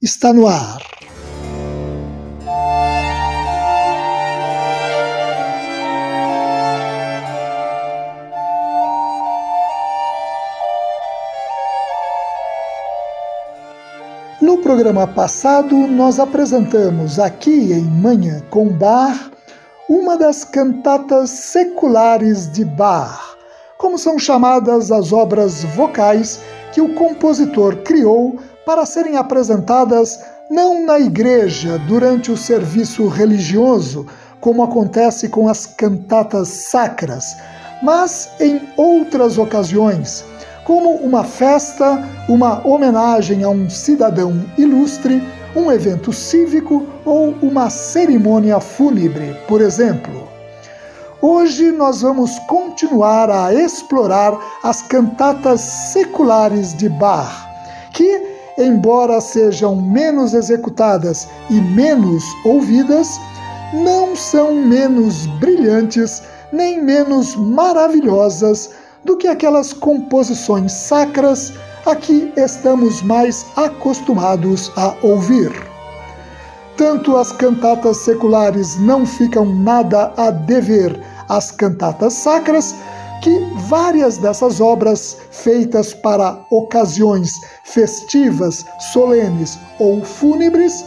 está no ar. No programa passado, nós apresentamos aqui em Manhã com Bar uma das cantatas seculares de Bach, como são chamadas as obras vocais que o compositor criou para serem apresentadas não na igreja durante o serviço religioso, como acontece com as cantatas sacras, mas em outras ocasiões, como uma festa, uma homenagem a um cidadão ilustre, um evento cívico ou uma cerimônia fúnebre, por exemplo. Hoje nós vamos continuar a explorar as cantatas seculares de Bach, que embora sejam menos executadas e menos ouvidas, não são menos brilhantes nem menos maravilhosas do que aquelas composições sacras a que estamos mais acostumados a ouvir. Tanto as cantatas seculares não ficam nada a dever às cantatas sacras, que várias dessas obras, feitas para ocasiões festivas, solenes ou fúnebres,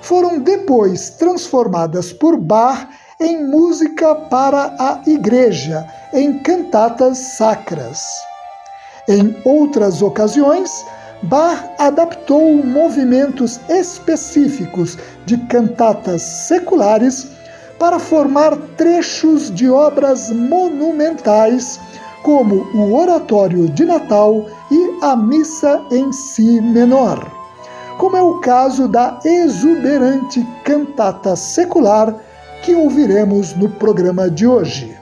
foram depois transformadas por Bach em música para a igreja, em cantatas sacras. Em outras ocasiões, Bach adaptou movimentos específicos de cantatas seculares para formar trechos de obras monumentais, como o Oratório de Natal e a Missa em Si menor, como é o caso da exuberante cantata secular que ouviremos no programa de hoje.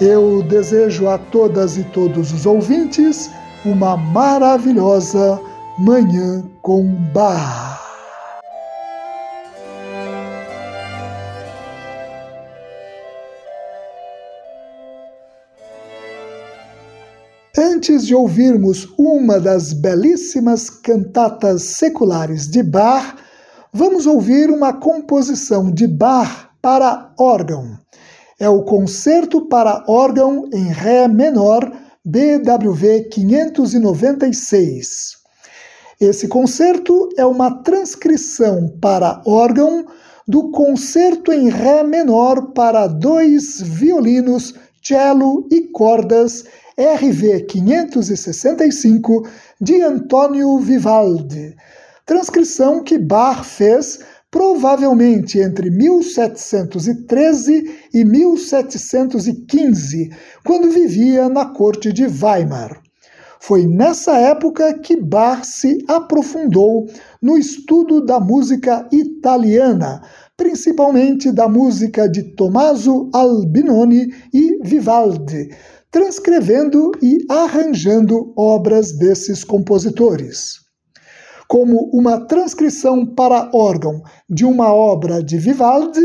Eu desejo a todas e todos os ouvintes uma maravilhosa Manhã com Bar. Antes de ouvirmos uma das belíssimas cantatas seculares de Bach, vamos ouvir uma composição de Bach para órgão. É o Concerto para órgão em Ré menor, BWV 596. Esse concerto é uma transcrição para órgão do Concerto em Ré menor para dois violinos, cello e cordas RV 565 de Antônio Vivaldi, transcrição que Bach fez provavelmente entre 1713 e 1715, quando vivia na corte de Weimar. Foi nessa época que Bach se aprofundou no estudo da música italiana, principalmente da música de Tommaso Albinoni e Vivaldi, transcrevendo e arranjando obras desses compositores. Como uma transcrição para órgão de uma obra de Vivaldi,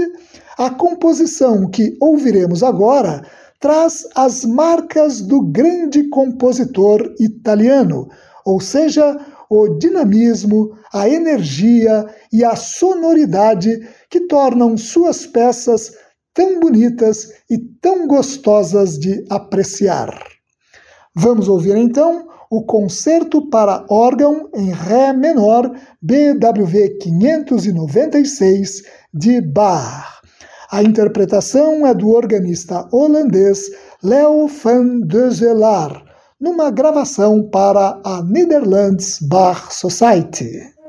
a composição que ouviremos agora traz as marcas do grande compositor italiano, ou seja, o dinamismo, a energia e a sonoridade que tornam suas peças tão bonitas e tão gostosas de apreciar. Vamos ouvir então o Concerto para órgão em Ré menor BWV 596 de Bach. A interpretação é do organista holandês Leo van Dezelaar numa gravação para a Netherlands Bar Society.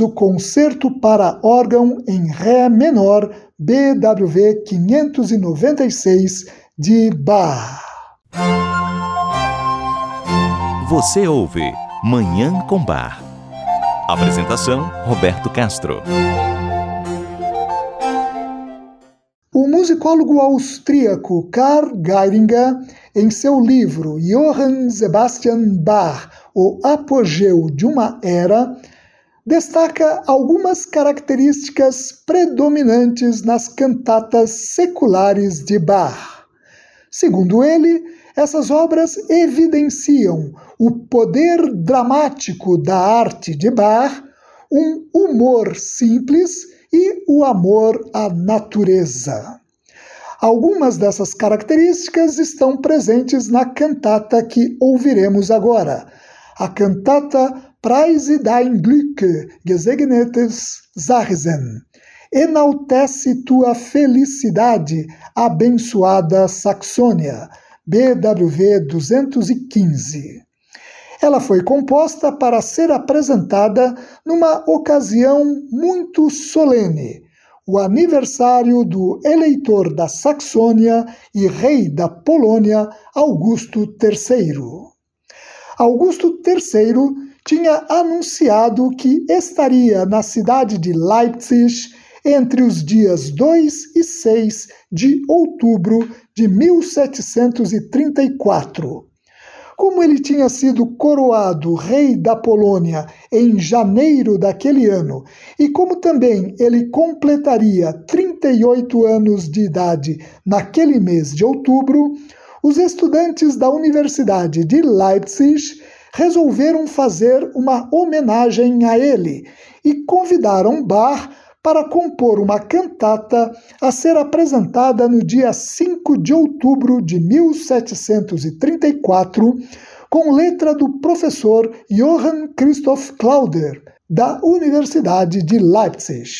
O concerto para órgão em Ré menor BWV 596 de Bach. Você ouve Manhã com Bar. Apresentação Roberto Castro. O musicólogo austríaco Karl Geiringer, em seu livro Johann Sebastian Bach, O Apogeu de uma Era, destaca algumas características predominantes nas cantatas seculares de Bach. Segundo ele, essas obras evidenciam o poder dramático da arte de Bach, um humor simples e o amor à natureza. Algumas dessas características estão presentes na cantata que ouviremos agora, a cantata Preise dein Glück, gesegnetes Sachsen. Enaltece tua felicidade, abençoada Saxônia, BWV 215. Ela foi composta para ser apresentada numa ocasião muito solene, o aniversário do eleitor da Saxônia e rei da Polônia, Augusto III. Augusto III tinha anunciado que estaria na cidade de Leipzig entre os dias 2 e 6 de outubro de 1734. Como ele tinha sido coroado rei da Polônia em janeiro daquele ano, e como também ele completaria 38 anos de idade naquele mês de outubro, os estudantes da Universidade de Leipzig resolveram fazer uma homenagem a ele e convidaram Bach para compor uma cantata a ser apresentada no dia 5 de outubro de 1734, com letra do professor Johann Christoph Clauder, da Universidade de Leipzig.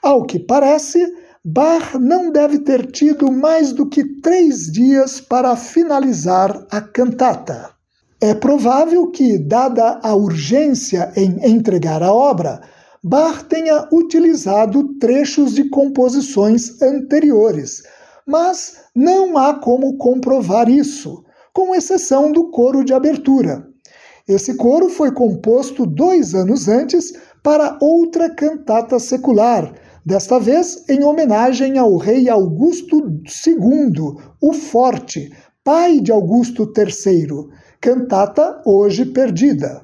Ao que parece, Bach não deve ter tido mais do que três dias para finalizar a cantata. É provável que, dada a urgência em entregar a obra, Bach tenha utilizado trechos de composições anteriores, mas não há como comprovar isso, com exceção do coro de abertura. Esse coro foi composto dois anos antes para outra cantata secular, desta vez em homenagem ao rei Augusto II, o Forte, pai de Augusto III cantata hoje perdida.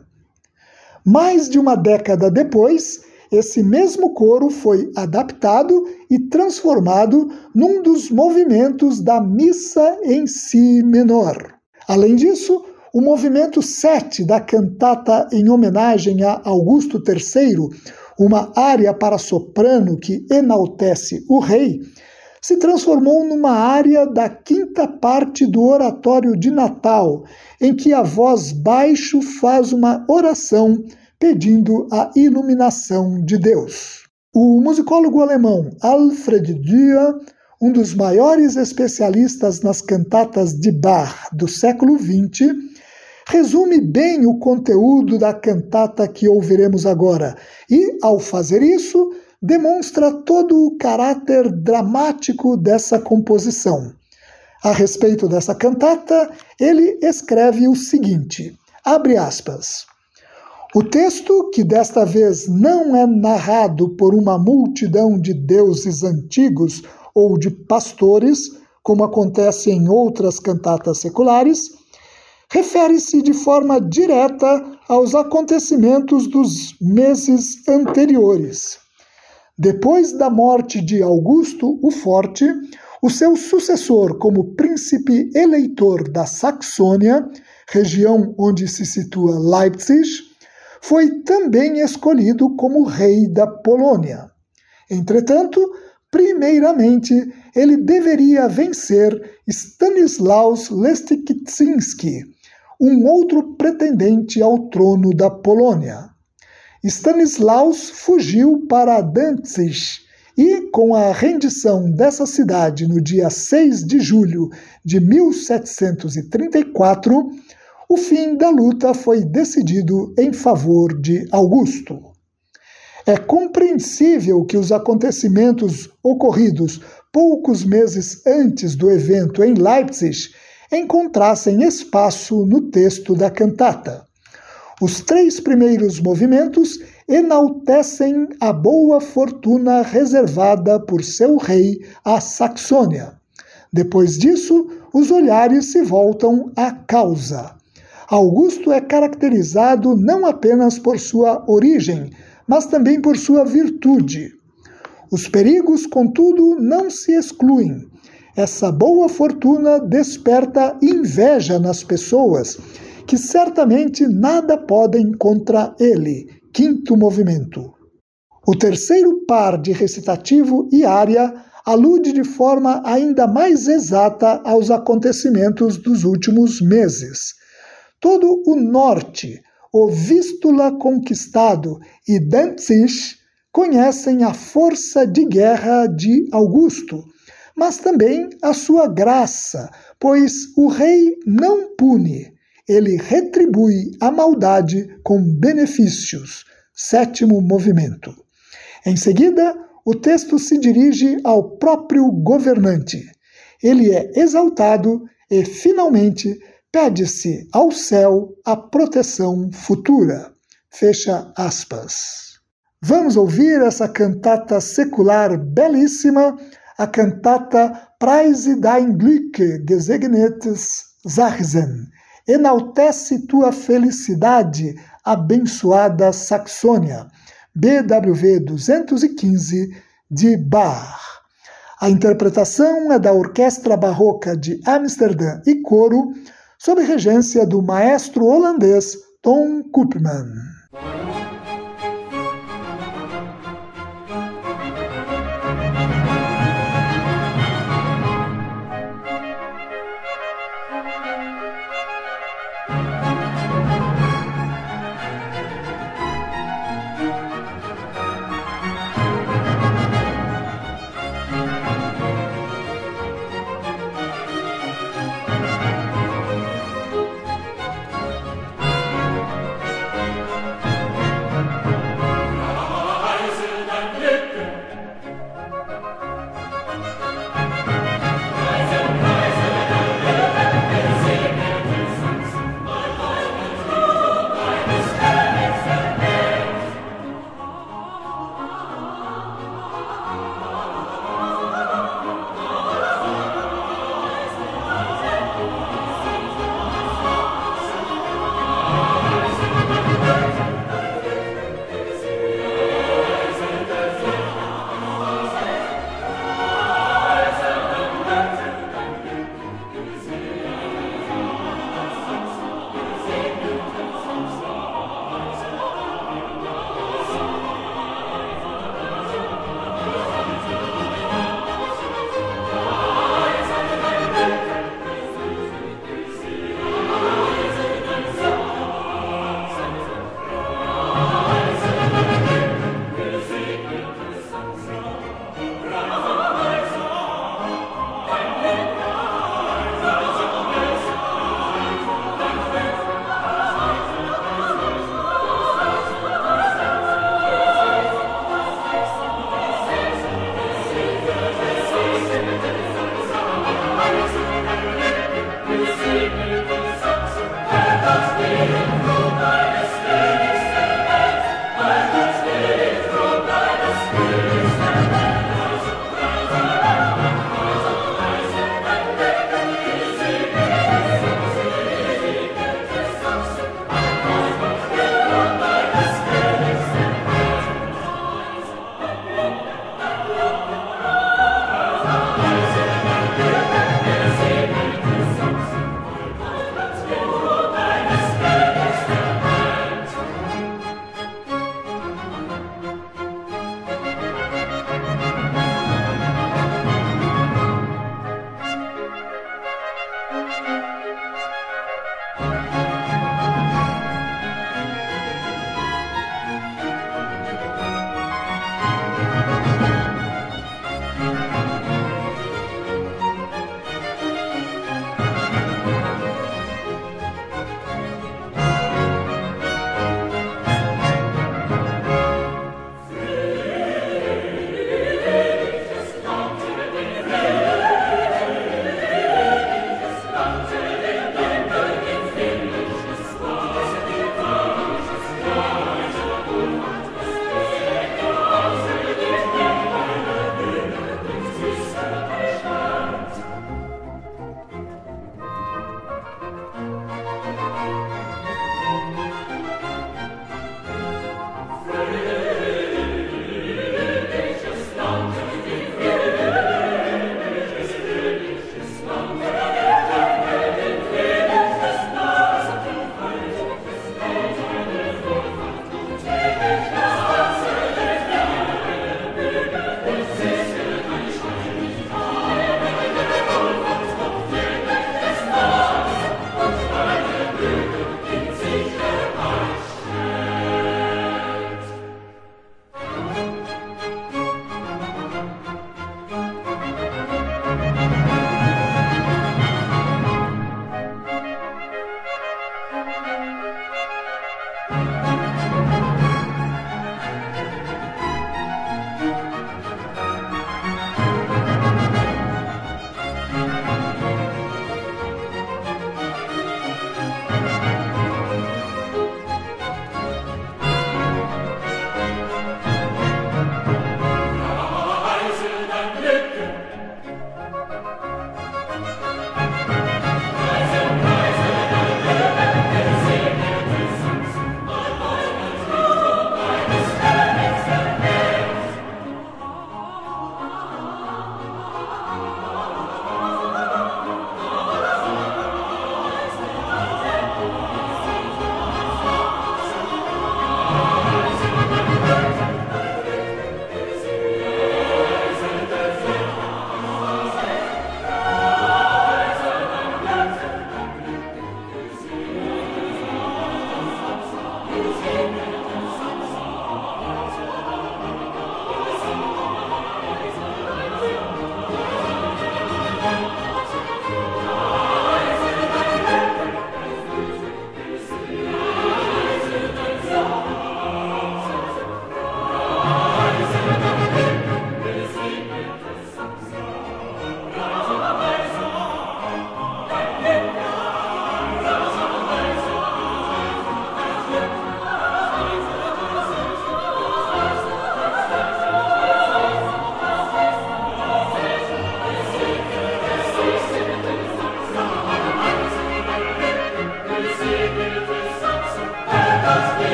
Mais de uma década depois, esse mesmo coro foi adaptado e transformado num dos movimentos da missa em si menor. Além disso, o movimento 7 da cantata em homenagem a Augusto III, uma área para soprano que enaltece o rei, se transformou numa área da quinta parte do oratório de Natal, em que a voz baixo faz uma oração pedindo a iluminação de Deus. O musicólogo alemão Alfred Dürer, um dos maiores especialistas nas cantatas de Bach do século XX, resume bem o conteúdo da cantata que ouviremos agora e, ao fazer isso, demonstra todo o caráter dramático dessa composição. A respeito dessa cantata, ele escreve o seguinte: abre aspas. O texto, que desta vez não é narrado por uma multidão de deuses antigos ou de pastores, como acontece em outras cantatas seculares, refere-se de forma direta aos acontecimentos dos meses anteriores. Depois da morte de Augusto o Forte, o seu sucessor como príncipe eleitor da Saxônia, região onde se situa Leipzig, foi também escolhido como rei da Polônia. Entretanto, primeiramente, ele deveria vencer Stanislaus Leszczyński, um outro pretendente ao trono da Polônia. Stanislaus fugiu para Danzig e, com a rendição dessa cidade no dia 6 de julho de 1734, o fim da luta foi decidido em favor de Augusto. É compreensível que os acontecimentos ocorridos poucos meses antes do evento em Leipzig encontrassem espaço no texto da cantata. Os três primeiros movimentos enaltecem a boa fortuna reservada por seu rei à Saxônia. Depois disso, os olhares se voltam à causa. Augusto é caracterizado não apenas por sua origem, mas também por sua virtude. Os perigos, contudo, não se excluem. Essa boa fortuna desperta inveja nas pessoas, que certamente nada podem contra ele. Quinto movimento. O terceiro par de recitativo e área alude de forma ainda mais exata aos acontecimentos dos últimos meses. Todo o norte, o Vístula conquistado e Danzig conhecem a força de guerra de Augusto, mas também a sua graça, pois o rei não pune, ele retribui a maldade com benefícios. Sétimo movimento. Em seguida, o texto se dirige ao próprio governante. Ele é exaltado e, finalmente, pede-se ao céu a proteção futura. Fecha aspas. Vamos ouvir essa cantata secular belíssima, a cantata Preise dein Glück, gesegnetes Sachsen. Enaltece tua felicidade, abençoada Saxônia. BWV 215 de Bach. A interpretação é da Orquestra Barroca de Amsterdã e coro, sob regência do maestro holandês Tom Koopman.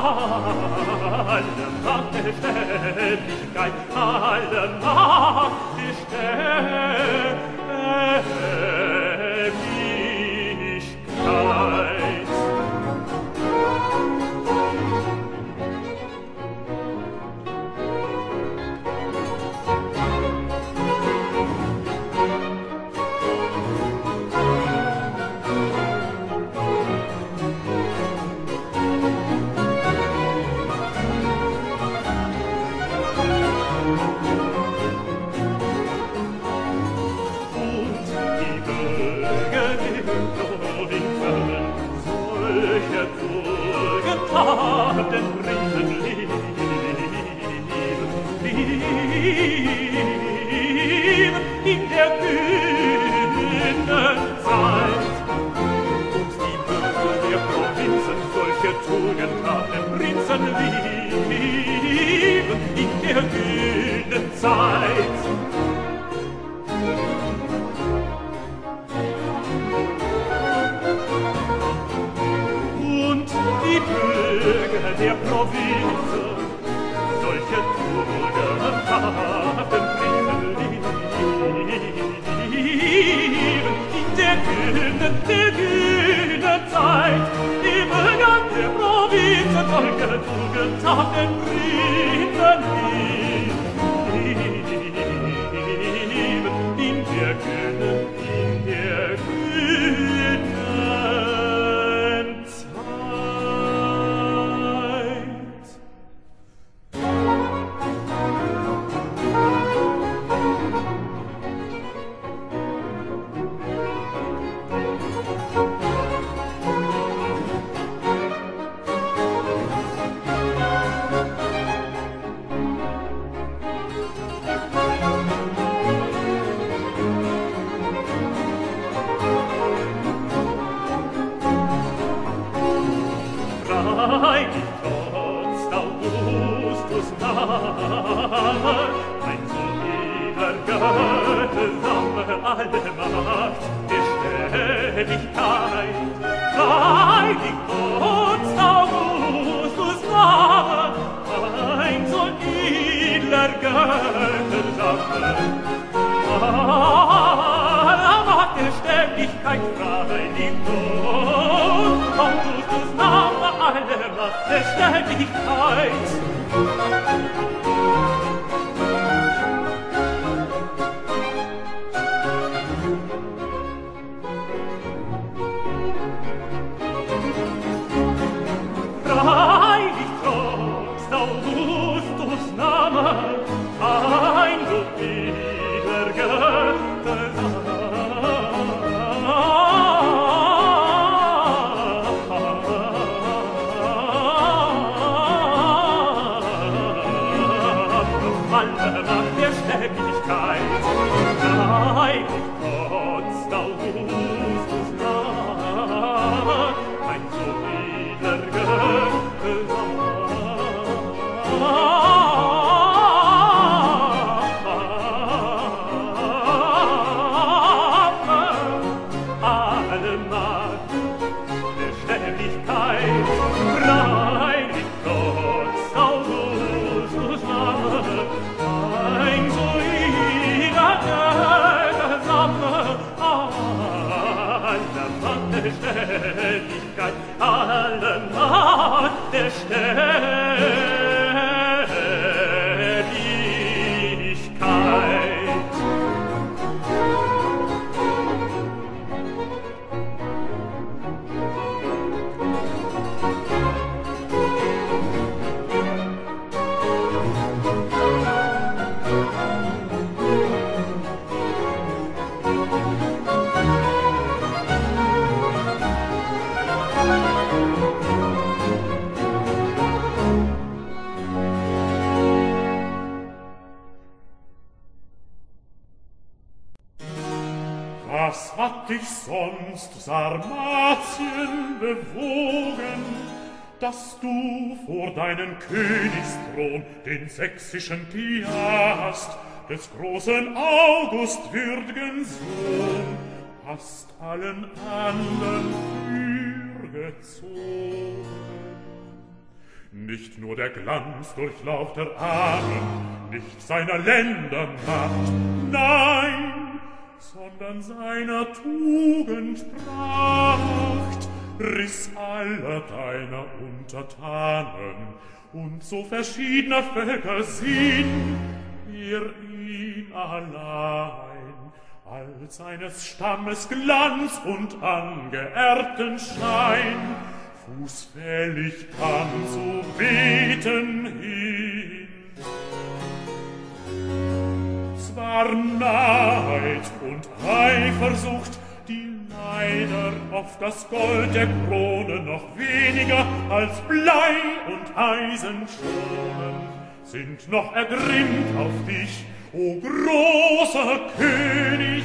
alle Macht der Sterblichkeit, alle Macht ist Sterblichkeit. den Rinnen lieb, in der kühlen Zeit. Und die Bürger der Provinzen solche Tugend haben Prinzen lieb, Sorge, du gezahten Frieden hin. alle dich sonst Sarmatien bewogen, dass du vor deinen Königsthron den sächsischen Piast des großen August würdgen Sohn hast allen anderen fürgezogen. Nicht nur der Glanz durchlaucht der Ahnen, nicht seiner Länder macht, nein, sondern seiner Tugend Pracht, riss aller deiner Untertanen, und so verschiedener Völker Sinn, ihr ihn allein, als seines Stammes Glanz und angeerbten Schein, fußfällig kann so beten hin. war Neid und Eifersucht, die leider auf das Gold der Krone noch weniger als Blei und Eisen schonen, sind noch ergrimmt auf dich, o großer König,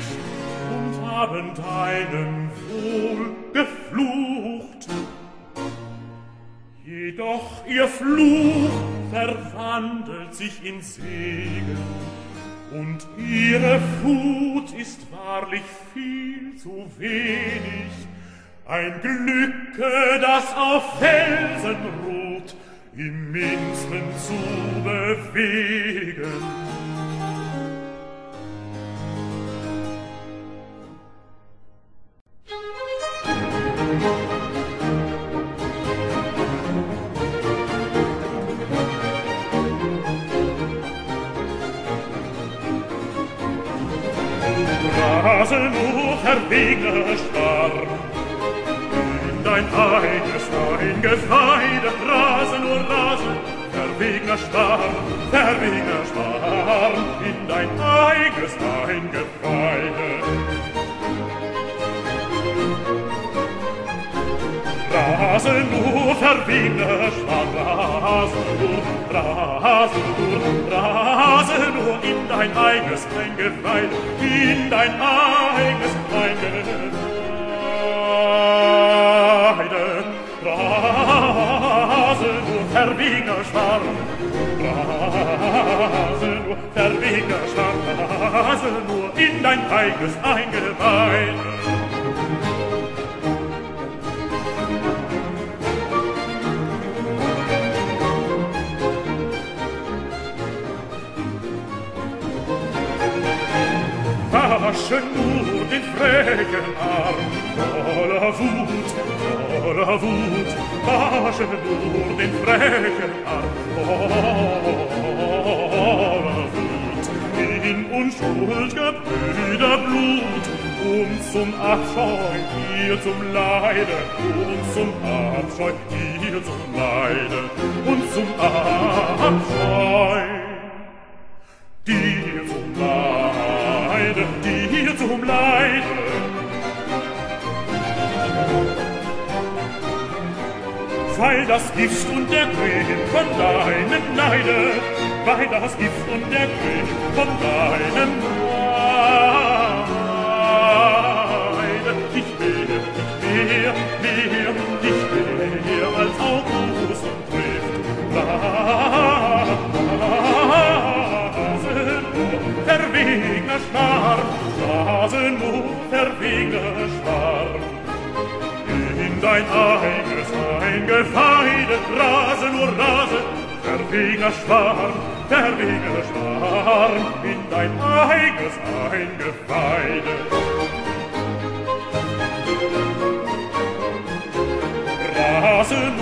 und haben deinem Wohl geflucht. Jedoch ihr Fluch verwandelt sich in Segen, und ihre Fut ist wahrlich viel zu wenig. Ein Glücke, das auf Felsen ruht, im Minsten zu bewegen. Haselnucher Wege starr. In dein eigenes Wein gefeidet, Rasen nur Rasen, verwegener Starr, verwegener Starr, in dein eigenes Wein gefeidet. Rasen nur verwegener Starr, Rase nur, rase nur in dein eigenes Eingeweih, in dein eigenes Eingeweih. Rase nur, verwieger Schwarm, rase nur, verwieger Schwarm, rase nur in dein eigenes Eingeweih. lasche nur den frechen Arm, voller Wut, voller Wut, lasche nur den frechen Arm, voller Wut, in unschuld'ger Brüder Blut, und zum Abscheu, ihr zum Leide, und zum Abscheu, ihr zum Leide, und zum Abscheu. bleich. Weil das Gift und der König von deinem Leide, weil das Gift und der König von deinem Leide, ich wehe, ich wehe, wehe, verwegner Schwarm, Nasenmutter verwegner Schwarm. In dein eigenes eingefeidet Rasen, nur Rasen, verwegner Schwarm, verwegner Schwarm, in dein eigenes eingefeidet. Rasen,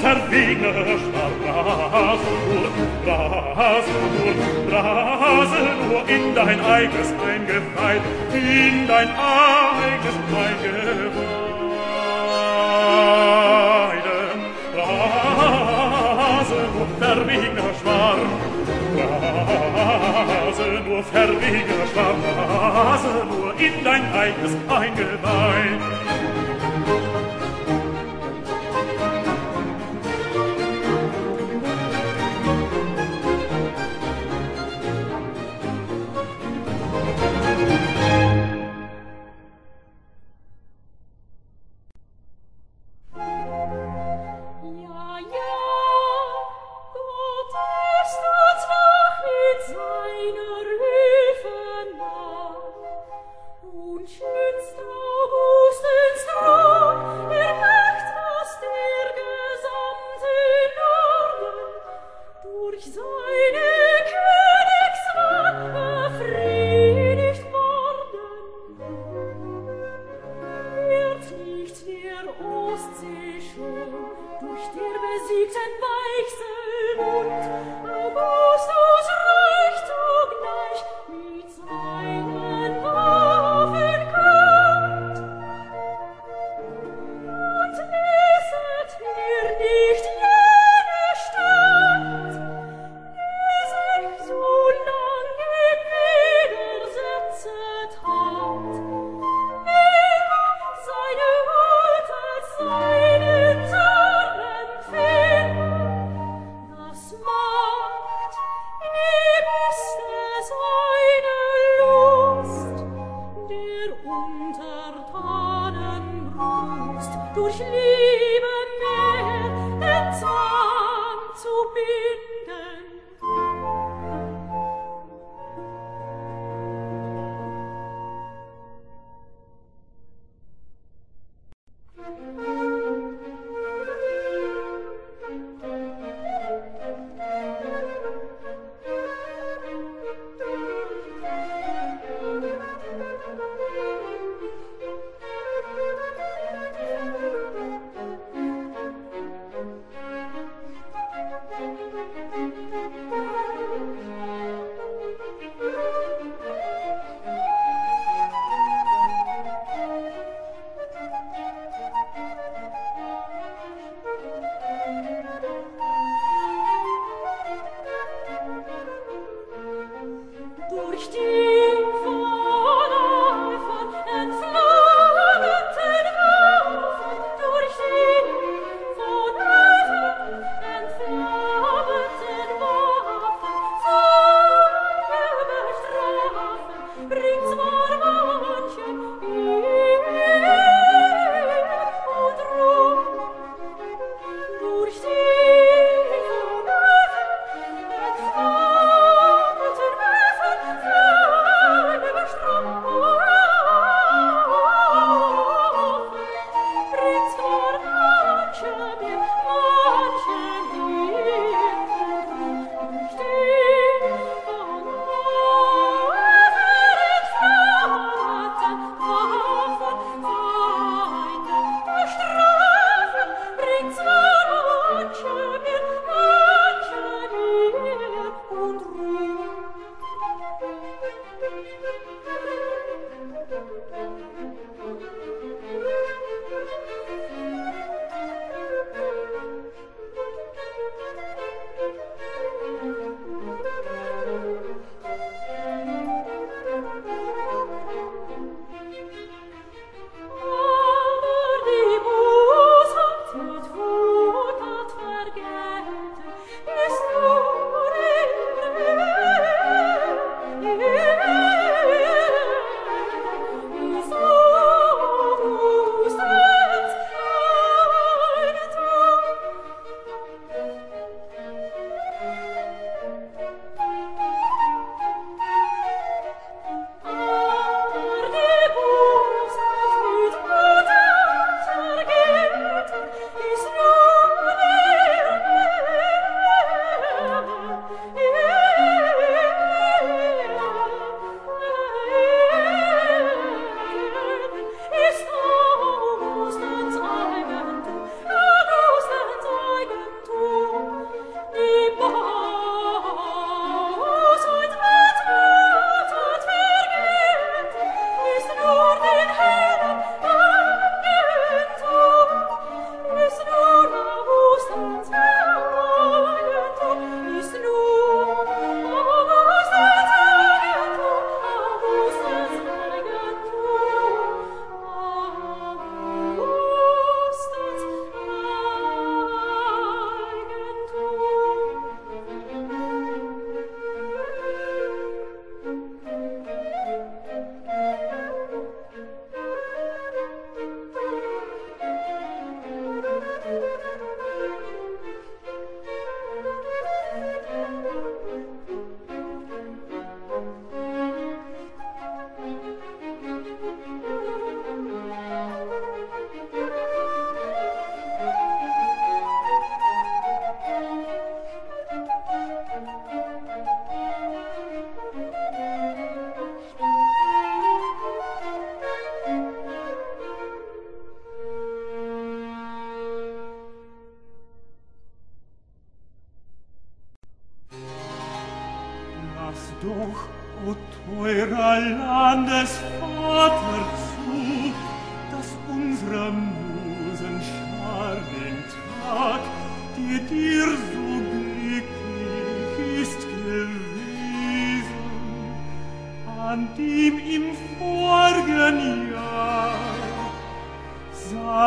verwegener Straßenburg, Straßenburg, Straße nur in dein eigenes eingeweiht, in dein eigenes eingeweide. Straßenburg, verwegener Schwarm, Straße nur verwegener Schwarm, Straße nur in dein eigenes eingeweiht.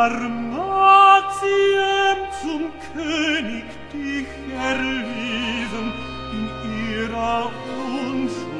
Dalmatien zum König dich erlesen in ihrer Unschuld.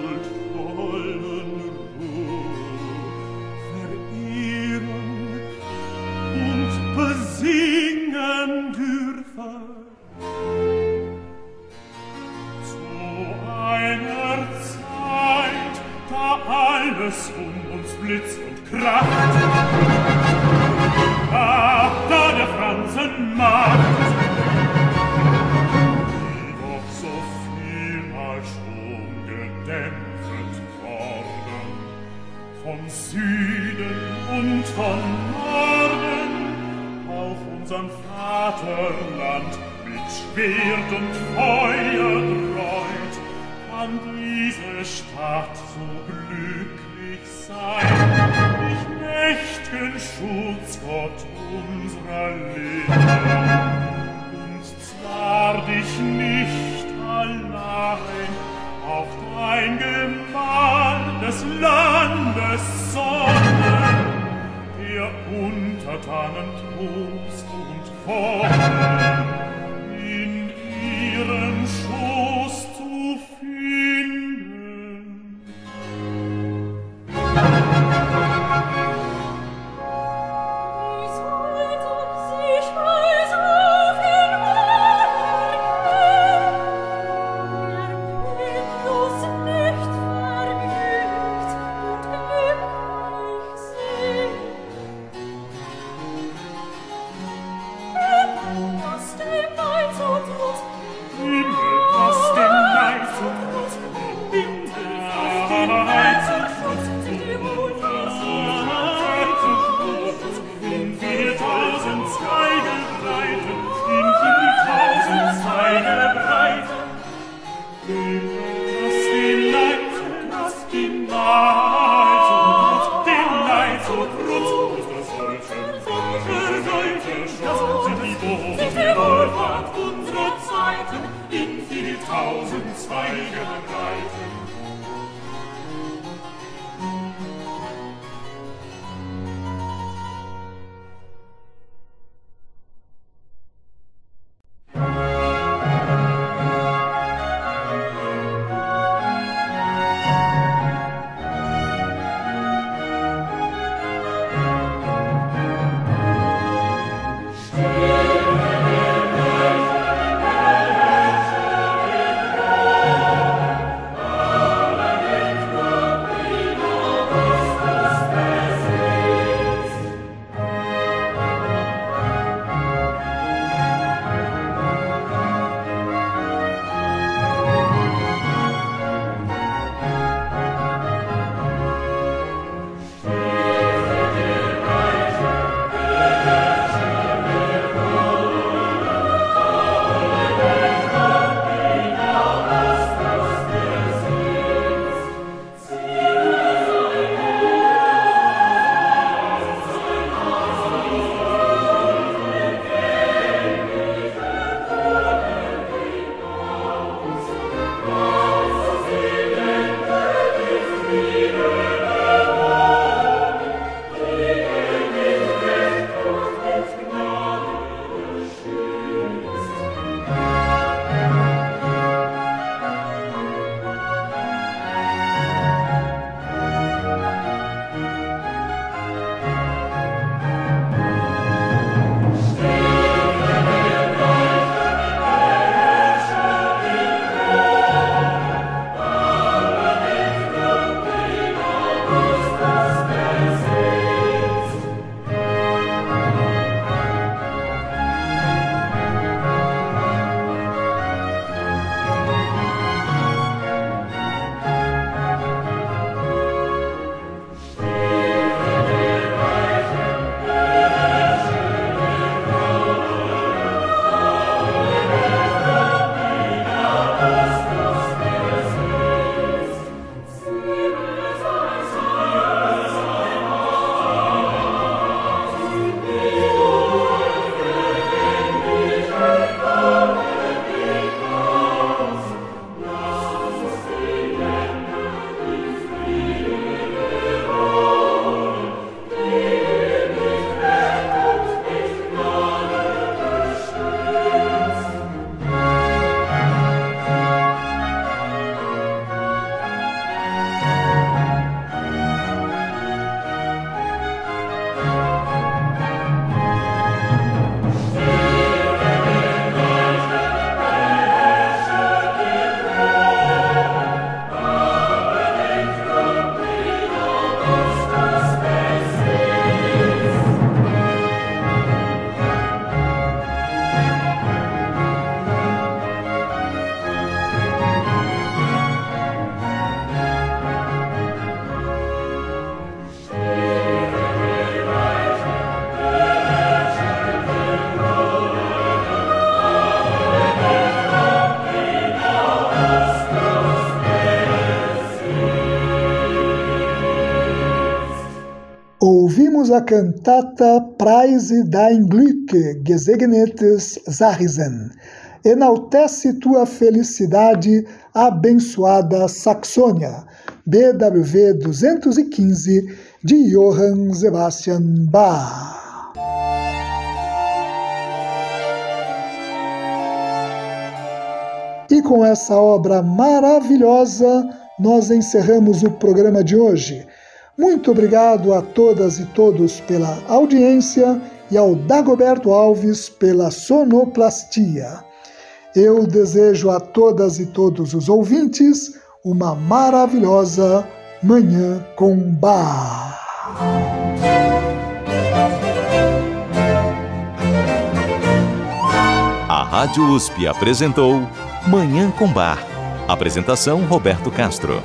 und vor a cantata Preise dein Glück, Gesegnetes Sarisen. Enaltece tua felicidade, abençoada Saxônia. BWV 215 de Johann Sebastian Bach. E com essa obra maravilhosa, nós encerramos o programa de hoje. Muito obrigado a todas e todos pela audiência e ao Dagoberto Alves pela sonoplastia. Eu desejo a todas e todos os ouvintes uma maravilhosa Manhã com Bar. A Rádio USP apresentou Manhã com Bar. Apresentação Roberto Castro.